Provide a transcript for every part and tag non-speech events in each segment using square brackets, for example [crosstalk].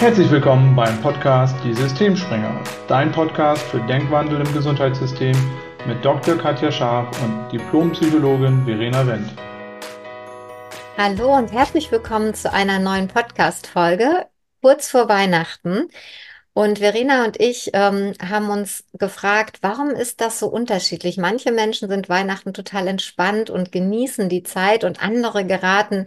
Herzlich willkommen beim Podcast Die Systemspringer, dein Podcast für Denkwandel im Gesundheitssystem mit Dr. Katja Scharf und Diplompsychologin Verena Wendt. Hallo und herzlich willkommen zu einer neuen Podcast-Folge kurz vor Weihnachten. Und Verena und ich ähm, haben uns gefragt, warum ist das so unterschiedlich? Manche Menschen sind Weihnachten total entspannt und genießen die Zeit und andere geraten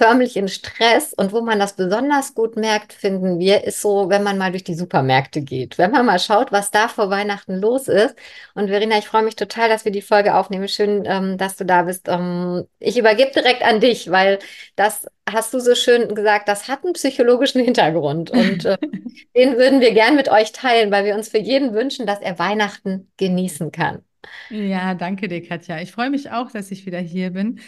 förmlich in Stress. Und wo man das besonders gut merkt, finden wir, ist so, wenn man mal durch die Supermärkte geht. Wenn man mal schaut, was da vor Weihnachten los ist. Und Verena, ich freue mich total, dass wir die Folge aufnehmen. Schön, ähm, dass du da bist. Ähm, ich übergebe direkt an dich, weil das hast du so schön gesagt, das hat einen psychologischen Hintergrund. Und [laughs] äh, den würden wir gern mit euch teilen, weil wir uns für jeden wünschen, dass er Weihnachten genießen kann. Ja, danke dir, Katja. Ich freue mich auch, dass ich wieder hier bin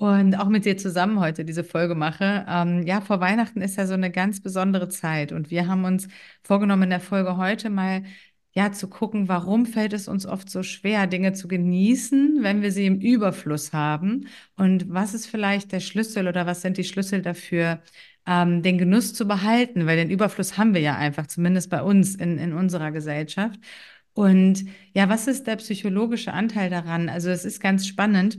und auch mit dir zusammen heute diese Folge mache. Ähm, ja, vor Weihnachten ist ja so eine ganz besondere Zeit und wir haben uns vorgenommen, in der Folge heute mal ja zu gucken, warum fällt es uns oft so schwer, Dinge zu genießen, wenn wir sie im Überfluss haben und was ist vielleicht der Schlüssel oder was sind die Schlüssel dafür, ähm, den Genuss zu behalten, weil den Überfluss haben wir ja einfach, zumindest bei uns in, in unserer Gesellschaft. Und ja, was ist der psychologische Anteil daran? Also es ist ganz spannend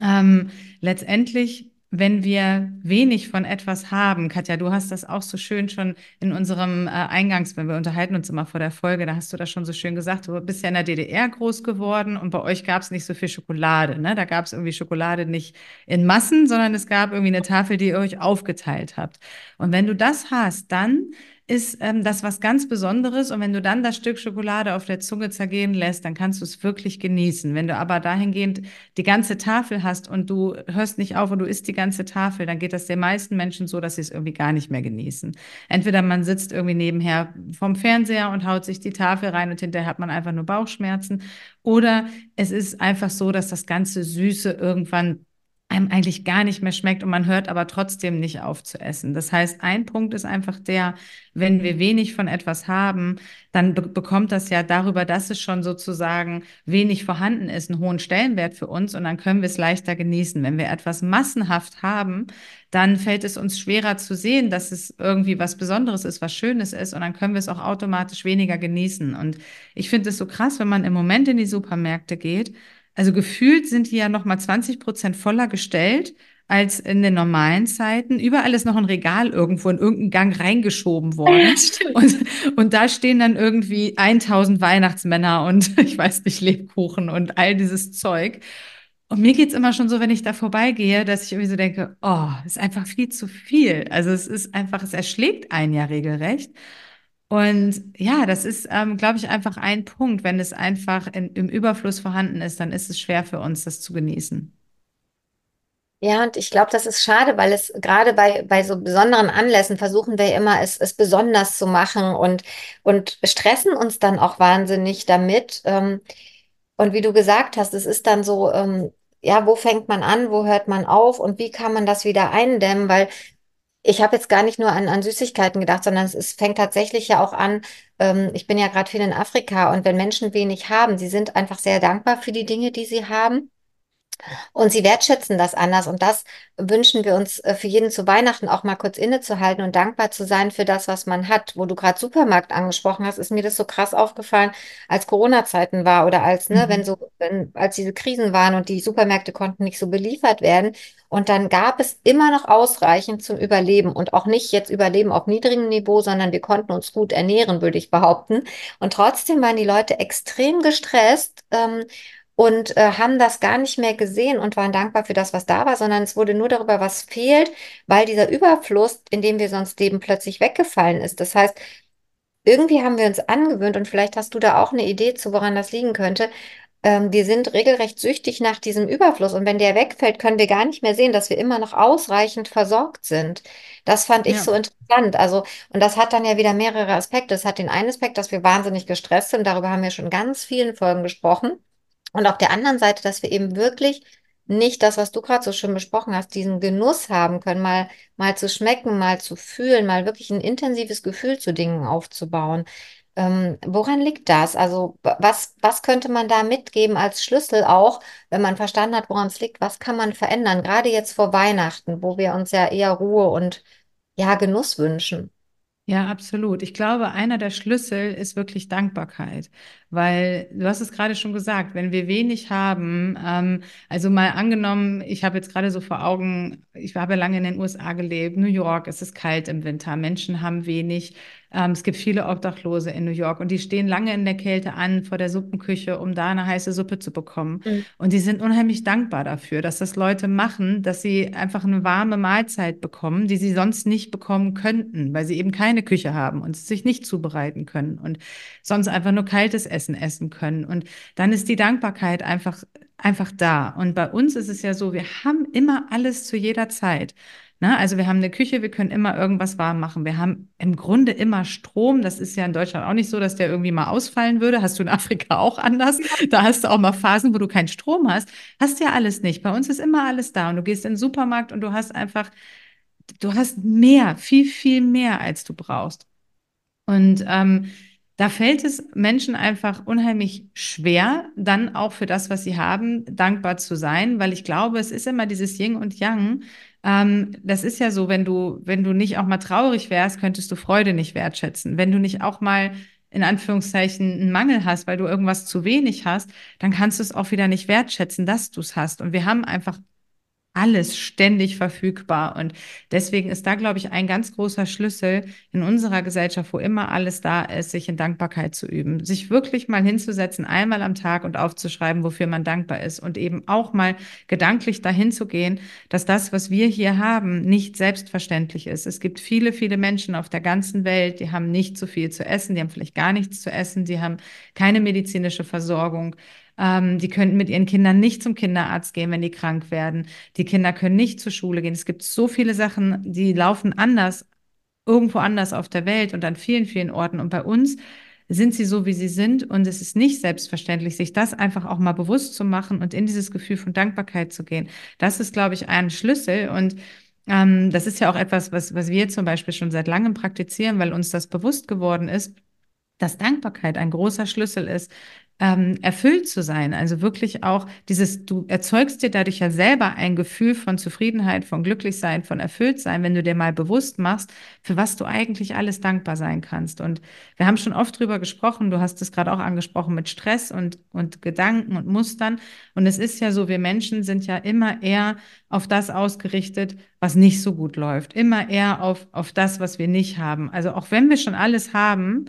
ähm, letztendlich, wenn wir wenig von etwas haben, Katja, du hast das auch so schön schon in unserem äh, Eingangs, wenn wir unterhalten uns immer vor der Folge, da hast du das schon so schön gesagt, du bist ja in der DDR groß geworden und bei euch gab es nicht so viel Schokolade. Ne? Da gab es irgendwie Schokolade nicht in Massen, sondern es gab irgendwie eine Tafel, die ihr euch aufgeteilt habt. Und wenn du das hast, dann ist ähm, das was ganz Besonderes. Und wenn du dann das Stück Schokolade auf der Zunge zergehen lässt, dann kannst du es wirklich genießen. Wenn du aber dahingehend die ganze Tafel hast und du hörst nicht auf und du isst die ganze Tafel, dann geht das den meisten Menschen so, dass sie es irgendwie gar nicht mehr genießen. Entweder man sitzt irgendwie nebenher vom Fernseher und haut sich die Tafel rein und hinterher hat man einfach nur Bauchschmerzen. Oder es ist einfach so, dass das ganze Süße irgendwann einem eigentlich gar nicht mehr schmeckt und man hört aber trotzdem nicht auf zu essen. Das heißt, ein Punkt ist einfach der, wenn wir wenig von etwas haben, dann be bekommt das ja darüber, dass es schon sozusagen wenig vorhanden ist, einen hohen Stellenwert für uns und dann können wir es leichter genießen. Wenn wir etwas massenhaft haben, dann fällt es uns schwerer zu sehen, dass es irgendwie was Besonderes ist, was Schönes ist und dann können wir es auch automatisch weniger genießen. Und ich finde es so krass, wenn man im Moment in die Supermärkte geht, also gefühlt sind die ja noch mal 20 Prozent voller gestellt als in den normalen Zeiten. Überall ist noch ein Regal irgendwo in irgendeinen Gang reingeschoben [laughs] worden. und, und da stehen dann irgendwie 1000 Weihnachtsmänner und [laughs] ich weiß nicht, Lebkuchen und all dieses Zeug. Und mir geht's immer schon so, wenn ich da vorbeigehe, dass ich irgendwie so denke, oh, ist einfach viel zu viel. Also es ist einfach, es erschlägt einen ja regelrecht. Und ja, das ist, ähm, glaube ich, einfach ein Punkt. Wenn es einfach in, im Überfluss vorhanden ist, dann ist es schwer für uns, das zu genießen. Ja, und ich glaube, das ist schade, weil es gerade bei, bei so besonderen Anlässen versuchen wir immer, es, es besonders zu machen und, und stressen uns dann auch wahnsinnig damit. Ähm, und wie du gesagt hast, es ist dann so, ähm, ja, wo fängt man an, wo hört man auf und wie kann man das wieder eindämmen? Weil ich habe jetzt gar nicht nur an, an Süßigkeiten gedacht, sondern es, es fängt tatsächlich ja auch an, ähm, ich bin ja gerade viel in Afrika und wenn Menschen wenig haben, sie sind einfach sehr dankbar für die Dinge, die sie haben. Und sie wertschätzen das anders. Und das wünschen wir uns äh, für jeden zu Weihnachten auch mal kurz innezuhalten und dankbar zu sein für das, was man hat. Wo du gerade Supermarkt angesprochen hast, ist mir das so krass aufgefallen, als Corona-Zeiten war oder als, ne, mhm. wenn so, wenn, als diese Krisen waren und die Supermärkte konnten nicht so beliefert werden. Und dann gab es immer noch ausreichend zum Überleben und auch nicht jetzt Überleben auf niedrigem Niveau, sondern wir konnten uns gut ernähren, würde ich behaupten. Und trotzdem waren die Leute extrem gestresst. Ähm, und äh, haben das gar nicht mehr gesehen und waren dankbar für das, was da war, sondern es wurde nur darüber, was fehlt, weil dieser Überfluss, in dem wir sonst leben, plötzlich weggefallen ist. Das heißt, irgendwie haben wir uns angewöhnt und vielleicht hast du da auch eine Idee zu, woran das liegen könnte. Ähm, wir sind regelrecht süchtig nach diesem Überfluss und wenn der wegfällt, können wir gar nicht mehr sehen, dass wir immer noch ausreichend versorgt sind. Das fand ich ja. so interessant. Also, und das hat dann ja wieder mehrere Aspekte. Es hat den einen Aspekt, dass wir wahnsinnig gestresst sind. Darüber haben wir schon ganz vielen Folgen gesprochen. Und auf der anderen Seite, dass wir eben wirklich nicht das, was du gerade so schön besprochen hast, diesen Genuss haben können, mal, mal zu schmecken, mal zu fühlen, mal wirklich ein intensives Gefühl zu Dingen aufzubauen. Ähm, woran liegt das? Also was, was könnte man da mitgeben als Schlüssel auch, wenn man verstanden hat, woran es liegt? Was kann man verändern? Gerade jetzt vor Weihnachten, wo wir uns ja eher Ruhe und ja, Genuss wünschen. Ja, absolut. Ich glaube, einer der Schlüssel ist wirklich Dankbarkeit, weil du hast es gerade schon gesagt, wenn wir wenig haben, ähm, also mal angenommen, ich habe jetzt gerade so vor Augen, ich habe lange in den USA gelebt, New York, es ist kalt im Winter, Menschen haben wenig ähm, es gibt viele Obdachlose in New York und die stehen lange in der Kälte an vor der Suppenküche, um da eine heiße Suppe zu bekommen. Mhm. Und die sind unheimlich dankbar dafür, dass das Leute machen, dass sie einfach eine warme Mahlzeit bekommen, die sie sonst nicht bekommen könnten, weil sie eben keine Küche haben und sich nicht zubereiten können und sonst einfach nur kaltes Essen essen können. Und dann ist die Dankbarkeit einfach einfach da. Und bei uns ist es ja so, wir haben immer alles zu jeder Zeit. Ne? Also wir haben eine Küche, wir können immer irgendwas warm machen. Wir haben im Grunde immer Strom. Das ist ja in Deutschland auch nicht so, dass der irgendwie mal ausfallen würde. Hast du in Afrika auch anders? Da hast du auch mal Phasen, wo du keinen Strom hast. Hast ja alles nicht. Bei uns ist immer alles da. Und du gehst in den Supermarkt und du hast einfach, du hast mehr, viel, viel mehr, als du brauchst. Und ähm, da fällt es Menschen einfach unheimlich schwer, dann auch für das, was sie haben, dankbar zu sein, weil ich glaube, es ist immer dieses Yin und Yang. Ähm, das ist ja so, wenn du, wenn du nicht auch mal traurig wärst, könntest du Freude nicht wertschätzen. Wenn du nicht auch mal in Anführungszeichen einen Mangel hast, weil du irgendwas zu wenig hast, dann kannst du es auch wieder nicht wertschätzen, dass du es hast. Und wir haben einfach alles ständig verfügbar. Und deswegen ist da, glaube ich, ein ganz großer Schlüssel in unserer Gesellschaft, wo immer alles da ist, sich in Dankbarkeit zu üben. Sich wirklich mal hinzusetzen, einmal am Tag und aufzuschreiben, wofür man dankbar ist. Und eben auch mal gedanklich dahin zu gehen, dass das, was wir hier haben, nicht selbstverständlich ist. Es gibt viele, viele Menschen auf der ganzen Welt, die haben nicht so viel zu essen, die haben vielleicht gar nichts zu essen, die haben keine medizinische Versorgung. Ähm, die könnten mit ihren Kindern nicht zum Kinderarzt gehen, wenn die krank werden. Die Kinder können nicht zur Schule gehen. Es gibt so viele Sachen, die laufen anders, irgendwo anders auf der Welt und an vielen, vielen Orten. Und bei uns sind sie so, wie sie sind. Und es ist nicht selbstverständlich, sich das einfach auch mal bewusst zu machen und in dieses Gefühl von Dankbarkeit zu gehen. Das ist, glaube ich, ein Schlüssel. Und ähm, das ist ja auch etwas, was, was wir zum Beispiel schon seit langem praktizieren, weil uns das bewusst geworden ist, dass Dankbarkeit ein großer Schlüssel ist, ähm, erfüllt zu sein. Also wirklich auch dieses, du erzeugst dir dadurch ja selber ein Gefühl von Zufriedenheit, von Glücklichsein, von Erfülltsein, wenn du dir mal bewusst machst, für was du eigentlich alles dankbar sein kannst. Und wir haben schon oft drüber gesprochen, du hast es gerade auch angesprochen mit Stress und, und Gedanken und Mustern. Und es ist ja so, wir Menschen sind ja immer eher auf das ausgerichtet, was nicht so gut läuft. Immer eher auf, auf das, was wir nicht haben. Also auch wenn wir schon alles haben,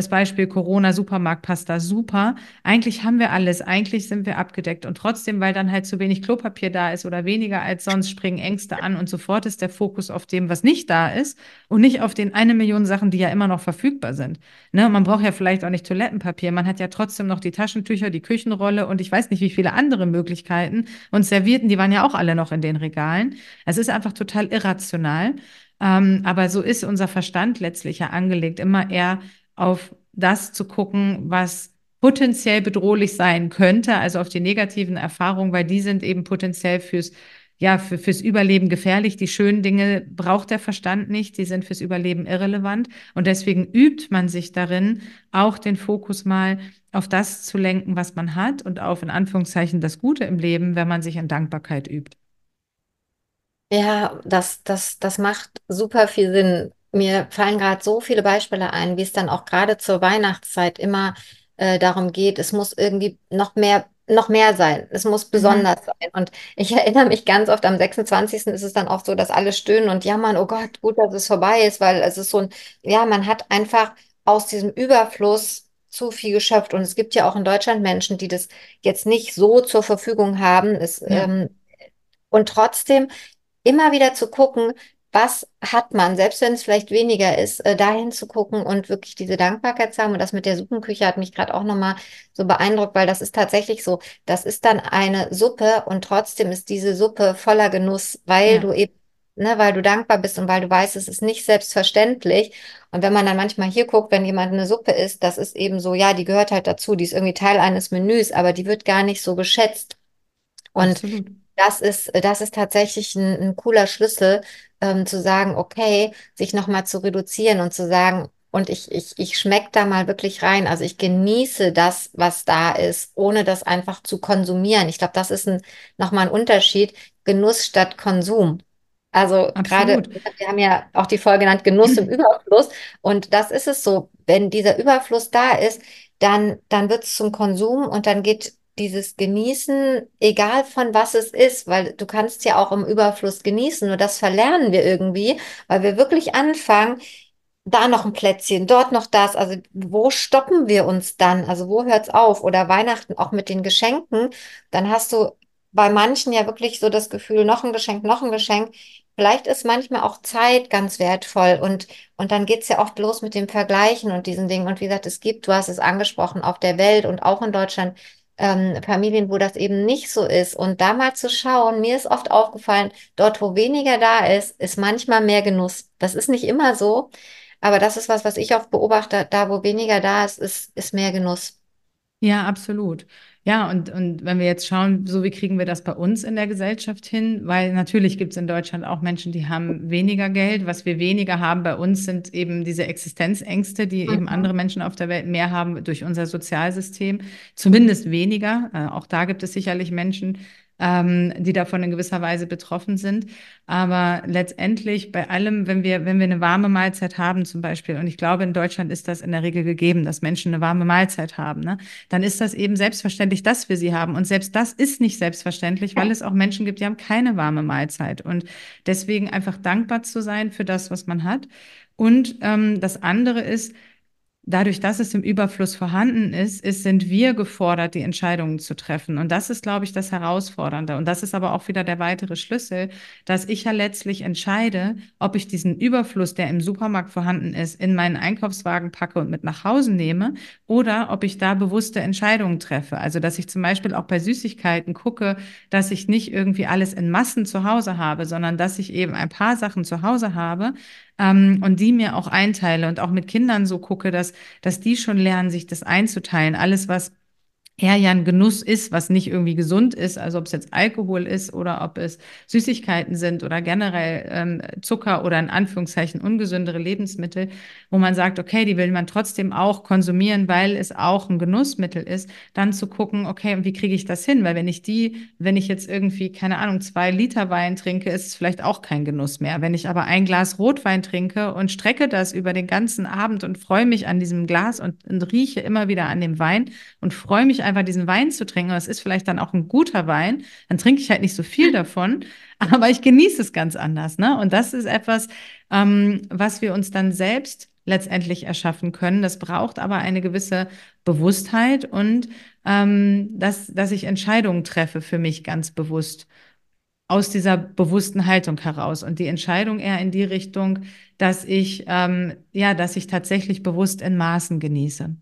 das Beispiel Corona, Supermarkt passt da super. Eigentlich haben wir alles, eigentlich sind wir abgedeckt. Und trotzdem, weil dann halt zu wenig Klopapier da ist oder weniger als sonst, springen Ängste an und sofort ist der Fokus auf dem, was nicht da ist und nicht auf den eine Million Sachen, die ja immer noch verfügbar sind. Ne? Man braucht ja vielleicht auch nicht Toilettenpapier. Man hat ja trotzdem noch die Taschentücher, die Küchenrolle und ich weiß nicht, wie viele andere Möglichkeiten. Und Servierten, die waren ja auch alle noch in den Regalen. Es ist einfach total irrational. Ähm, aber so ist unser Verstand letztlich ja angelegt, immer eher auf das zu gucken, was potenziell bedrohlich sein könnte, also auf die negativen Erfahrungen, weil die sind eben potenziell fürs ja, für, fürs Überleben gefährlich. Die schönen Dinge braucht der Verstand nicht, die sind fürs Überleben irrelevant. Und deswegen übt man sich darin, auch den Fokus mal auf das zu lenken, was man hat und auf in Anführungszeichen das Gute im Leben, wenn man sich in Dankbarkeit übt. Ja, das, das, das macht super viel Sinn. Mir fallen gerade so viele Beispiele ein, wie es dann auch gerade zur Weihnachtszeit immer äh, darum geht, es muss irgendwie noch mehr, noch mehr sein. Es muss mhm. besonders mhm. sein. Und ich [laughs] erinnere mich ganz oft, am 26. ist es dann auch so, dass alle stöhnen und jammern, oh Gott, gut, dass es vorbei ist, weil es ist so ein, ja, man hat einfach aus diesem Überfluss zu viel geschöpft. Und es gibt ja auch in Deutschland Menschen, die das jetzt nicht so zur Verfügung haben. Es, ja. ähm, und trotzdem immer wieder zu gucken, was hat man, selbst wenn es vielleicht weniger ist, äh, dahin zu gucken und wirklich diese Dankbarkeit zu haben. Und das mit der Suppenküche hat mich gerade auch nochmal so beeindruckt, weil das ist tatsächlich so. Das ist dann eine Suppe und trotzdem ist diese Suppe voller Genuss, weil ja. du eben, ne, weil du dankbar bist und weil du weißt, es ist nicht selbstverständlich. Und wenn man dann manchmal hier guckt, wenn jemand eine Suppe isst, das ist eben so, ja, die gehört halt dazu, die ist irgendwie Teil eines Menüs, aber die wird gar nicht so geschätzt. Und Absolut. das ist, das ist tatsächlich ein, ein cooler Schlüssel, ähm, zu sagen, okay, sich nochmal zu reduzieren und zu sagen, und ich, ich, ich schmecke da mal wirklich rein. Also ich genieße das, was da ist, ohne das einfach zu konsumieren. Ich glaube, das ist ein, nochmal ein Unterschied. Genuss statt Konsum. Also gerade, wir haben ja auch die Folge genannt, Genuss im [laughs] Überfluss. Und das ist es so, wenn dieser Überfluss da ist, dann, dann wird es zum Konsum und dann geht dieses Genießen, egal von was es ist, weil du kannst ja auch im Überfluss genießen, nur das verlernen wir irgendwie, weil wir wirklich anfangen, da noch ein Plätzchen, dort noch das. Also wo stoppen wir uns dann? Also wo hört's auf? Oder Weihnachten auch mit den Geschenken. Dann hast du bei manchen ja wirklich so das Gefühl, noch ein Geschenk, noch ein Geschenk. Vielleicht ist manchmal auch Zeit ganz wertvoll und, und dann geht's ja oft los mit dem Vergleichen und diesen Dingen. Und wie gesagt, es gibt, du hast es angesprochen, auf der Welt und auch in Deutschland ähm, Familien, wo das eben nicht so ist. Und da mal zu schauen, mir ist oft aufgefallen, dort, wo weniger da ist, ist manchmal mehr Genuss. Das ist nicht immer so, aber das ist was, was ich oft beobachte, da wo weniger da ist, ist, ist mehr Genuss. Ja, absolut. Ja, und, und wenn wir jetzt schauen, so wie kriegen wir das bei uns in der Gesellschaft hin? Weil natürlich gibt es in Deutschland auch Menschen, die haben weniger Geld. Was wir weniger haben bei uns sind eben diese Existenzängste, die eben Mhm. andere Menschen auf der Welt mehr haben durch unser Sozialsystem. Zumindest weniger. Äh, auch da gibt es sicherlich Menschen, ähm, die davon in gewisser Weise betroffen sind. Aber letztendlich bei allem, wenn wir, wenn wir eine warme Mahlzeit haben zum Beispiel, und ich glaube, in Deutschland ist das in der Regel gegeben, dass Menschen eine warme Mahlzeit haben, ne? dann ist das eben selbstverständlich, dass wir sie haben. Und selbst das ist nicht selbstverständlich, weil es auch Menschen gibt, die haben keine warme Mahlzeit. Und deswegen einfach dankbar zu sein für das, was man hat. Und ähm, das andere ist, Dadurch, dass es im Überfluss vorhanden ist, ist, sind wir gefordert, die Entscheidungen zu treffen. Und das ist, glaube ich, das Herausfordernde. Und das ist aber auch wieder der weitere Schlüssel, dass ich ja letztlich entscheide, ob ich diesen Überfluss, der im Supermarkt vorhanden ist, in meinen Einkaufswagen packe und mit nach Hause nehme oder ob ich da bewusste Entscheidungen treffe. Also, dass ich zum Beispiel auch bei Süßigkeiten gucke, dass ich nicht irgendwie alles in Massen zu Hause habe, sondern dass ich eben ein paar Sachen zu Hause habe, ähm, und die mir auch einteile und auch mit Kindern so gucke, dass, dass die schon lernen, sich das einzuteilen. Alles, was eher ja ein Genuss ist, was nicht irgendwie gesund ist, also ob es jetzt Alkohol ist oder ob es Süßigkeiten sind oder generell ähm, Zucker oder in Anführungszeichen ungesündere Lebensmittel, wo man sagt, okay, die will man trotzdem auch konsumieren, weil es auch ein Genussmittel ist, dann zu gucken, okay, und wie kriege ich das hin? Weil wenn ich die, wenn ich jetzt irgendwie, keine Ahnung, zwei Liter Wein trinke, ist es vielleicht auch kein Genuss mehr. Wenn ich aber ein Glas Rotwein trinke und strecke das über den ganzen Abend und freue mich an diesem Glas und, und rieche immer wieder an dem Wein und freue mich einfach diesen Wein zu trinken, und es ist vielleicht dann auch ein guter Wein, dann trinke ich halt nicht so viel davon, [laughs] aber ich genieße es ganz anders, ne? Und das ist etwas, ähm, was wir uns dann selbst letztendlich erschaffen können. Das braucht aber eine gewisse Bewusstheit und ähm, dass, dass ich Entscheidungen treffe für mich ganz bewusst aus dieser bewussten Haltung heraus und die Entscheidung eher in die Richtung, dass ich ähm, ja, dass ich tatsächlich bewusst in Maßen genieße.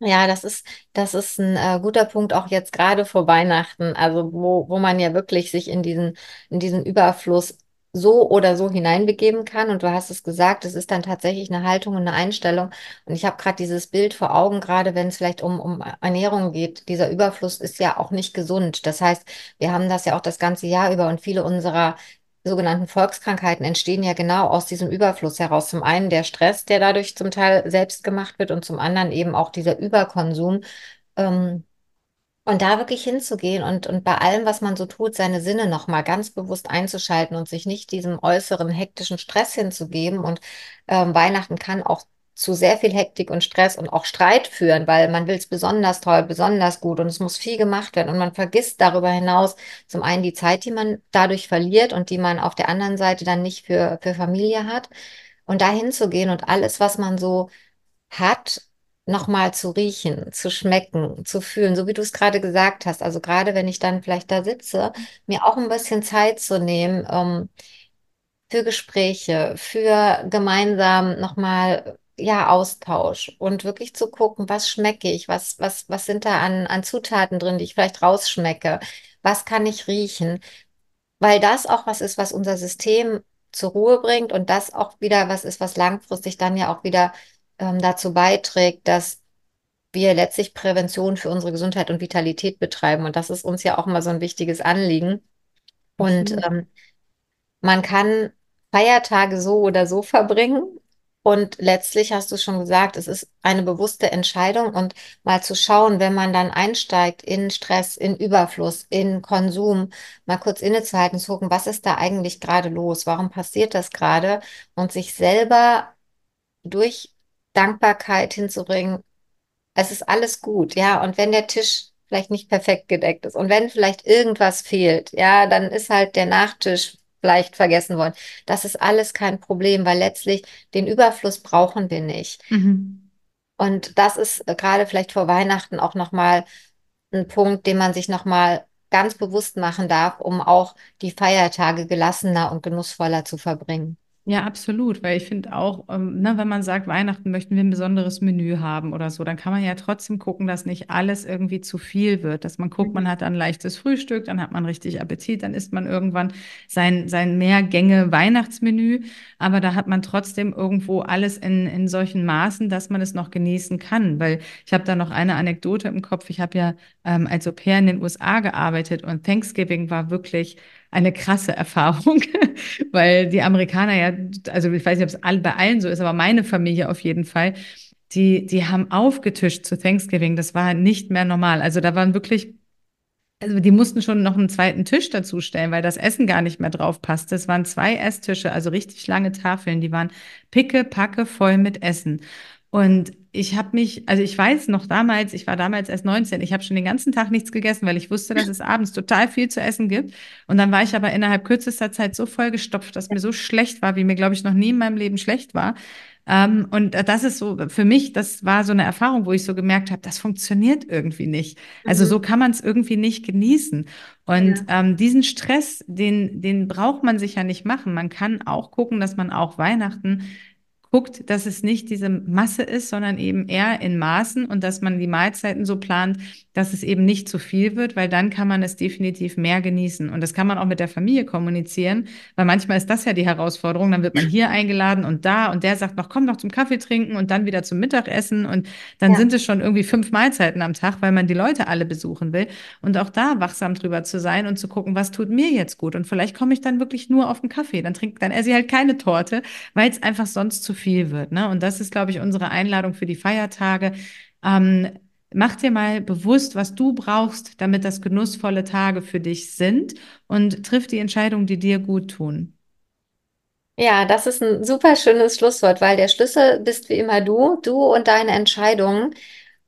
Ja, das ist, das ist ein äh, guter Punkt, auch jetzt gerade vor Weihnachten, also wo, wo man ja wirklich sich in diesen, in diesen Überfluss so oder so hineinbegeben kann. Und du hast es gesagt, es ist dann tatsächlich eine Haltung und eine Einstellung. Und ich habe gerade dieses Bild vor Augen, gerade wenn es vielleicht um, um Ernährung geht. Dieser Überfluss ist ja auch nicht gesund. Das heißt, wir haben das ja auch das ganze Jahr über und viele unserer sogenannten Volkskrankheiten entstehen ja genau aus diesem Überfluss heraus. Zum einen der Stress, der dadurch zum Teil selbst gemacht wird und zum anderen eben auch dieser Überkonsum. Ähm, und da wirklich hinzugehen und, und bei allem, was man so tut, seine Sinne nochmal ganz bewusst einzuschalten und sich nicht diesem äußeren hektischen Stress hinzugeben. Und ähm, Weihnachten kann auch zu sehr viel Hektik und Stress und auch Streit führen, weil man will es besonders toll, besonders gut und es muss viel gemacht werden. Und man vergisst darüber hinaus zum einen die Zeit, die man dadurch verliert und die man auf der anderen Seite dann nicht für, für Familie hat. Und da hinzugehen und alles, was man so hat, nochmal zu riechen, zu schmecken, zu fühlen, so wie du es gerade gesagt hast. Also gerade wenn ich dann vielleicht da sitze, mir auch ein bisschen Zeit zu nehmen, ähm, für Gespräche, für gemeinsam nochmal, ja, Austausch und wirklich zu gucken, was schmecke ich, was, was, was sind da an, an Zutaten drin, die ich vielleicht rausschmecke, was kann ich riechen, weil das auch was ist, was unser System zur Ruhe bringt und das auch wieder was ist, was langfristig dann ja auch wieder ähm, dazu beiträgt, dass wir letztlich Prävention für unsere Gesundheit und Vitalität betreiben. Und das ist uns ja auch mal so ein wichtiges Anliegen. Und Absolut. ähm, man kann Feiertage so oder so verbringen. Und letztlich hast du schon gesagt, es ist eine bewusste Entscheidung und mal zu schauen, wenn man dann einsteigt in Stress, in Überfluss, in Konsum, mal kurz innezuhalten, zu gucken, was ist da eigentlich gerade los? Warum passiert das gerade? Und sich selber durch Dankbarkeit hinzubringen, es ist alles gut, ja. Und wenn der Tisch vielleicht nicht perfekt gedeckt ist und wenn vielleicht irgendwas fehlt, ja, dann ist halt der Nachtisch vielleicht vergessen worden. Das ist alles kein Problem, weil letztlich den Überfluss brauchen wir nicht. Mhm. Und das ist äh, gerade vielleicht vor Weihnachten auch nochmal ein Punkt, den man sich nochmal ganz bewusst machen darf, um auch die Feiertage gelassener und genussvoller zu verbringen. Ja, absolut, weil ich finde auch, ähm, ne, wenn man sagt, Weihnachten möchten wir ein besonderes Menü haben oder so, dann kann man ja trotzdem gucken, dass nicht alles irgendwie zu viel wird, dass man guckt, mhm. man hat ein leichtes Frühstück, dann hat man richtig Appetit, dann isst man irgendwann sein, sein Mehrgänge-Weihnachtsmenü, aber da hat man trotzdem irgendwo alles in, in solchen Maßen, dass man es noch genießen kann, weil ich habe da noch eine Anekdote im Kopf, ich habe ja ähm, als Au pair in den USA gearbeitet und Thanksgiving war wirklich eine krasse Erfahrung, [laughs] weil die Amerikaner ja, also ich weiß nicht, ob es bei allen so ist, aber meine Familie auf jeden Fall, die, die haben aufgetischt zu Thanksgiving. Das war nicht mehr normal. Also da waren wirklich also die mussten schon noch einen zweiten Tisch dazu stellen, weil das Essen gar nicht mehr drauf passte. Es waren zwei Esstische, also richtig lange Tafeln, die waren picke, packe voll mit Essen. Und ich habe mich, also ich weiß noch damals, ich war damals erst 19, ich habe schon den ganzen Tag nichts gegessen, weil ich wusste, dass es abends total viel zu essen gibt. Und dann war ich aber innerhalb kürzester Zeit so vollgestopft, dass mir so schlecht war, wie mir, glaube ich, noch nie in meinem Leben schlecht war. Ähm, und das ist so, für mich, das war so eine Erfahrung, wo ich so gemerkt habe, das funktioniert irgendwie nicht. Also mhm. so kann man es irgendwie nicht genießen. Und ja. ähm, diesen Stress, den, den braucht man sich ja nicht machen. Man kann auch gucken, dass man auch Weihnachten guckt, dass es nicht diese Masse ist, sondern eben eher in Maßen und dass man die Mahlzeiten so plant, dass es eben nicht zu viel wird, weil dann kann man es definitiv mehr genießen. Und das kann man auch mit der Familie kommunizieren, weil manchmal ist das ja die Herausforderung. Dann wird man hier eingeladen und da und der sagt noch, komm noch zum Kaffee trinken und dann wieder zum Mittagessen und dann ja. sind es schon irgendwie fünf Mahlzeiten am Tag, weil man die Leute alle besuchen will. Und auch da wachsam drüber zu sein und zu gucken, was tut mir jetzt gut. Und vielleicht komme ich dann wirklich nur auf den Kaffee. Dann trinkt, dann esse ich halt keine Torte, weil es einfach sonst zu viel wird. Ne? Und das ist, glaube ich, unsere Einladung für die Feiertage. Ähm, Mach dir mal bewusst, was du brauchst, damit das genussvolle Tage für dich sind und triff die Entscheidungen, die dir gut tun. Ja, das ist ein super schönes Schlusswort, weil der Schlüssel bist wie immer du, du und deine Entscheidungen.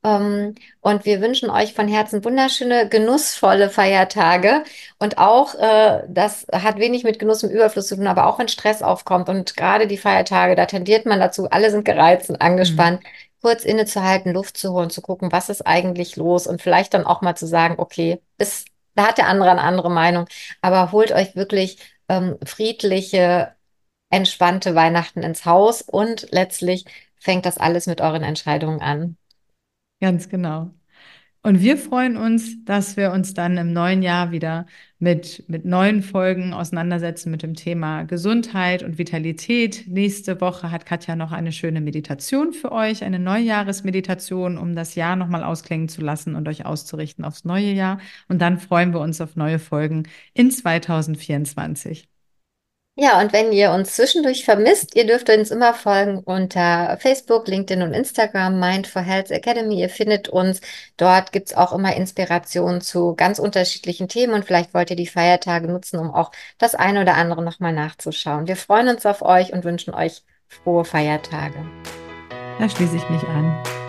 Ähm, und wir wünschen euch von Herzen wunderschöne, genussvolle Feiertage. Und auch, äh, das hat wenig mit Genuss im Überfluss zu tun, aber auch wenn Stress aufkommt und gerade die Feiertage, da tendiert man dazu, alle sind gereizt und angespannt. Mhm kurz innezuhalten, Luft zu holen, zu gucken, was ist eigentlich los und vielleicht dann auch mal zu sagen, okay, ist, da hat der andere eine andere Meinung, aber holt euch wirklich ähm, friedliche, entspannte Weihnachten ins Haus und letztlich fängt das alles mit euren Entscheidungen an. Ganz genau. Und wir freuen uns, dass wir uns dann im neuen Jahr wieder mit, mit neuen Folgen auseinandersetzen mit dem Thema Gesundheit und Vitalität. Nächste Woche hat Katja noch eine schöne Meditation für euch, eine Neujahresmeditation, um das Jahr nochmal ausklingen zu lassen und euch auszurichten aufs neue Jahr. Und dann freuen wir uns auf neue Folgen in 2024. Ja, und wenn ihr uns zwischendurch vermisst, ihr dürft uns immer folgen unter Facebook, LinkedIn und Instagram, Mind for Health Academy. Ihr findet uns. Dort gibt's auch immer Inspirationen zu ganz unterschiedlichen Themen und vielleicht wollt ihr die Feiertage nutzen, um auch das eine oder andere nochmal nachzuschauen. Wir freuen uns auf euch und wünschen euch frohe Feiertage. Da schließe ich mich an.